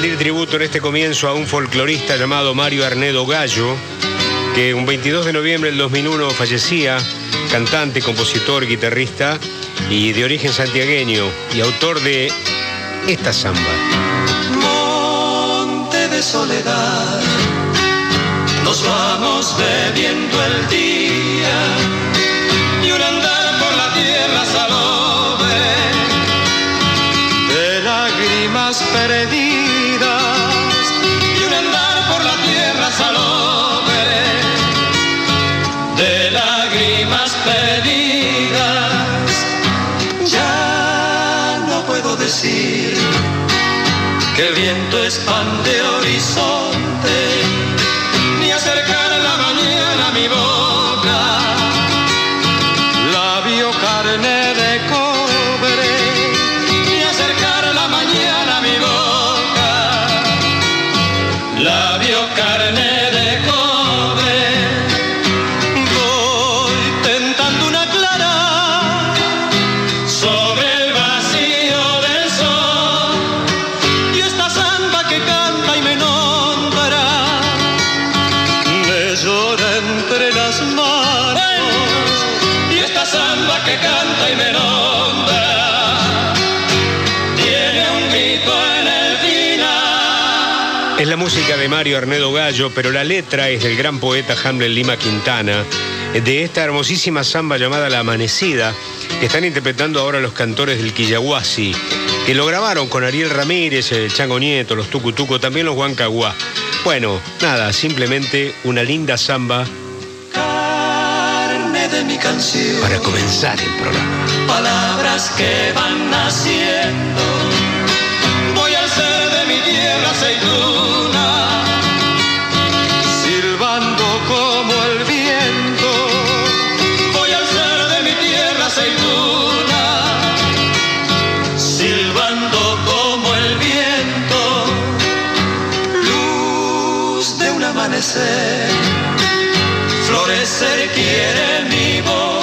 rendir tributo en este comienzo a un folclorista llamado Mario Arnedo Gallo, que un 22 de noviembre del 2001 fallecía, cantante, compositor, guitarrista y de origen santiagueño y autor de esta samba. Monte de soledad, ne de Mario Arnedo Gallo, pero la letra es del gran poeta Hamlet Lima Quintana, de esta hermosísima samba llamada La Amanecida, que están interpretando ahora los cantores del Quillahuasi, que lo grabaron con Ariel Ramírez, el Chango Nieto, los Tucutuco, también los Huancaguá. Bueno, nada, simplemente una linda samba carne de mi canción para comenzar el programa. palabras que van naciendo. Voy al ser de mi tierra silbando como el viento. Luz de un amanecer, florecer quiere mi boca.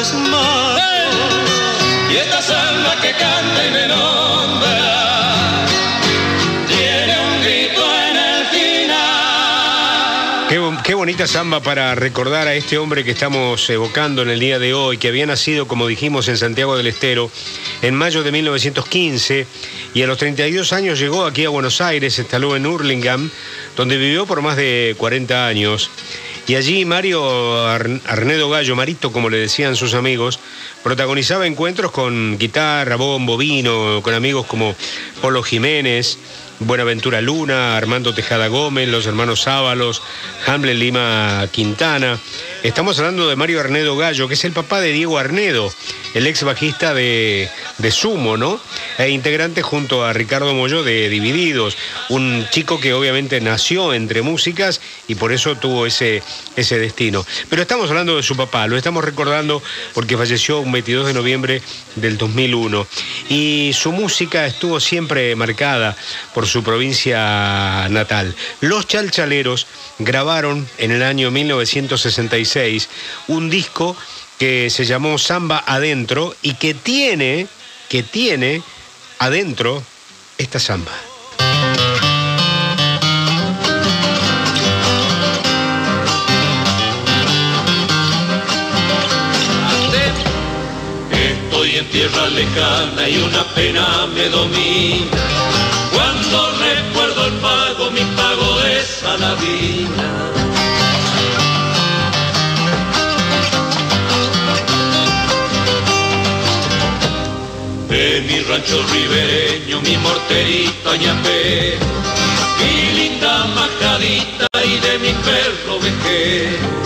Las y esta samba que canta y me nombra tiene un grito en el final Qué, qué bonita samba para recordar a este hombre que estamos evocando en el día de hoy, que había nacido, como dijimos, en Santiago del Estero en mayo de 1915 y a los 32 años llegó aquí a Buenos Aires, se instaló en Hurlingham, donde vivió por más de 40 años. Y allí Mario Ar- Arnedo Gallo, Marito, como le decían sus amigos, protagonizaba encuentros con guitarra, bombo, vino, con amigos como Polo Jiménez, Buenaventura Luna, Armando Tejada Gómez, los hermanos Ábalos, Hamlet Lima Quintana. Estamos hablando de Mario Arnedo Gallo, que es el papá de Diego Arnedo, el ex bajista de, de Sumo, ¿no? E integrante junto a Ricardo Mollo de Divididos, un chico que obviamente nació entre músicas y por eso tuvo ese, ese destino. Pero estamos hablando de su papá, lo estamos recordando porque falleció un 22 de noviembre del 2001. Y su música estuvo siempre marcada por su provincia natal. Los Chalchaleros grabaron en el año 1966 un disco que se llamó Samba Adentro y que tiene, que tiene adentro esta samba. Estoy en tierra lejana y una pena me domina. Cuando recuerdo el pago, mi pago es a la vida. Mi rancho ribereño, mi morterita ñapé, mi linda majadita y de mi perro vejé.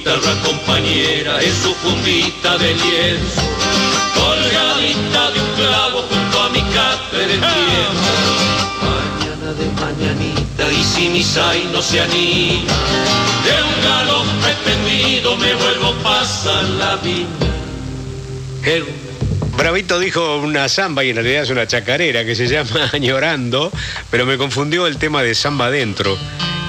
guitarra compañera en su fundita de lienzo, mañanita y si mi sai no se anima, de un galón pretendido me vuelvo a pasar la vida. Bravito dijo una samba y en realidad es una chacarera que se llama Añorando, pero me confundió el tema de samba adentro.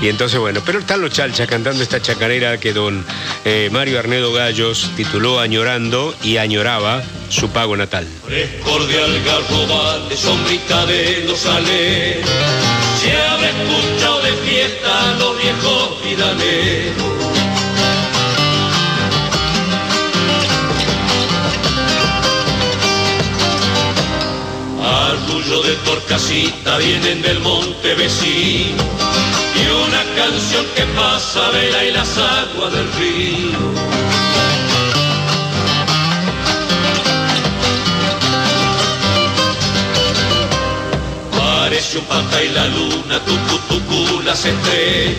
Y entonces, bueno, pero están los chalchas cantando esta chacarera que don eh, Mario Arnedo Gallos tituló Añorando y añoraba su pago natal. Frescor de algarrobal, de sombrita de los aleros, se habrá escuchado de fiesta los viejos vidaleros. Arrullo de Torcasita vienen del monte vecino y una canción que pasa vela y las aguas del río. Pata y la luna, tucu tucu las estrellas,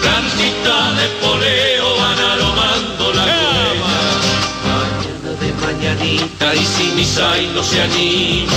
plantita de poleo van aromando la huella. Mañana de mañanita y si mi sai no se anima,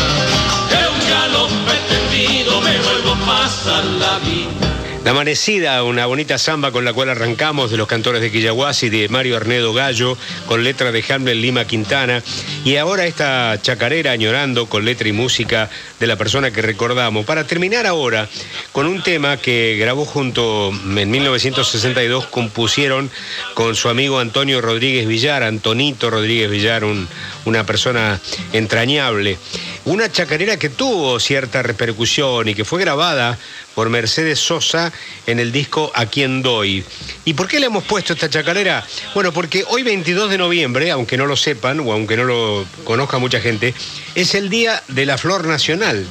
de un galón pretendido me vuelvo a pasar la vida. La Amanecida, una bonita samba con la cual arrancamos de los cantores de Quillahuasi, de Mario Arnedo Gallo, con letra de Hamlet Lima Quintana, y ahora esta chacarera añorando con letra y música de la persona que recordamos. Para terminar ahora con un tema que grabó junto en 1962, compusieron con su amigo Antonio Rodríguez Villar, Antonito Rodríguez Villar, un- una persona entrañable. Una chacarera que tuvo cierta repercusión y que fue grabada por Mercedes Sosa en el disco A Quien Doy. ¿Y por qué le hemos puesto esta chacarera? Bueno, porque hoy 22 de noviembre, aunque no lo sepan o aunque no lo conozca mucha gente, es el Día de la Flor Nacional.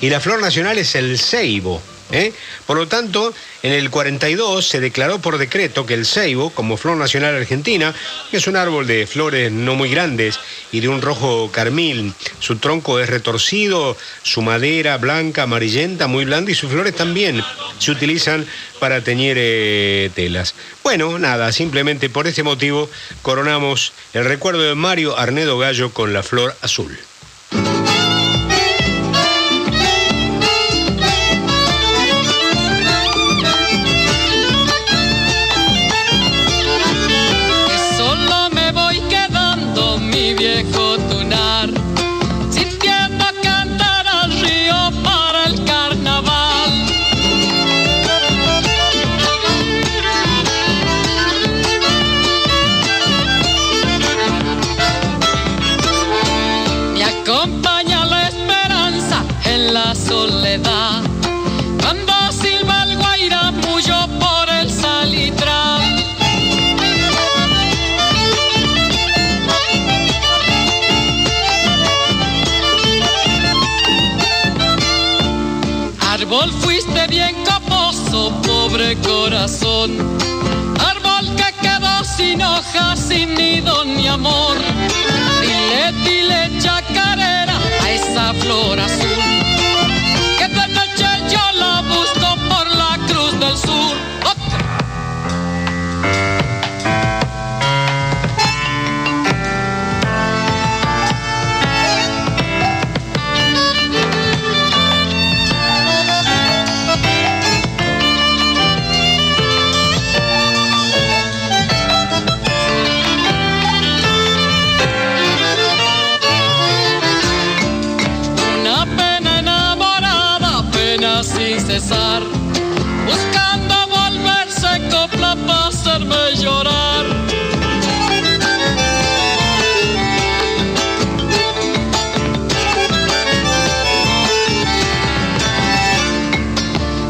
Y la flor nacional es el ceibo. ¿Eh? Por lo tanto, en el 42 se declaró por decreto que el ceibo, como flor nacional argentina, es un árbol de flores no muy grandes y de un rojo carmín, su tronco es retorcido, su madera blanca, amarillenta, muy blanda y sus flores también se utilizan para teñir eh, telas. Bueno, nada, simplemente por este motivo coronamos el recuerdo de Mario Arnedo Gallo con la flor azul. Árbol fuiste bien caposo, pobre corazón. Árbol que quedó sin hojas, sin nido ni amor. Dile, dile chacarera a esa flor azul. Que de noche yo la busco buscando volverse copla para hacerme llorar.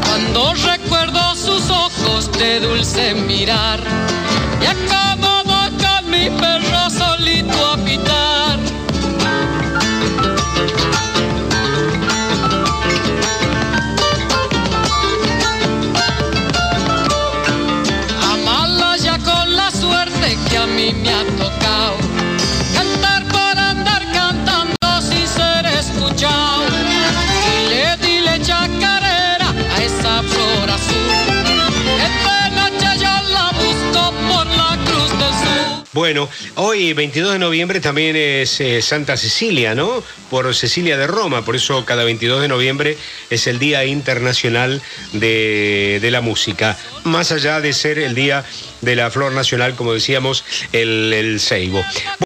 Cuando recuerdo sus ojos de dulce mirar, Bueno, hoy 22 de noviembre también es eh, Santa Cecilia, ¿no? Por Cecilia de Roma, por eso cada 22 de noviembre es el Día Internacional de, de la Música, más allá de ser el Día de la Flor Nacional, como decíamos, el, el Ceibo.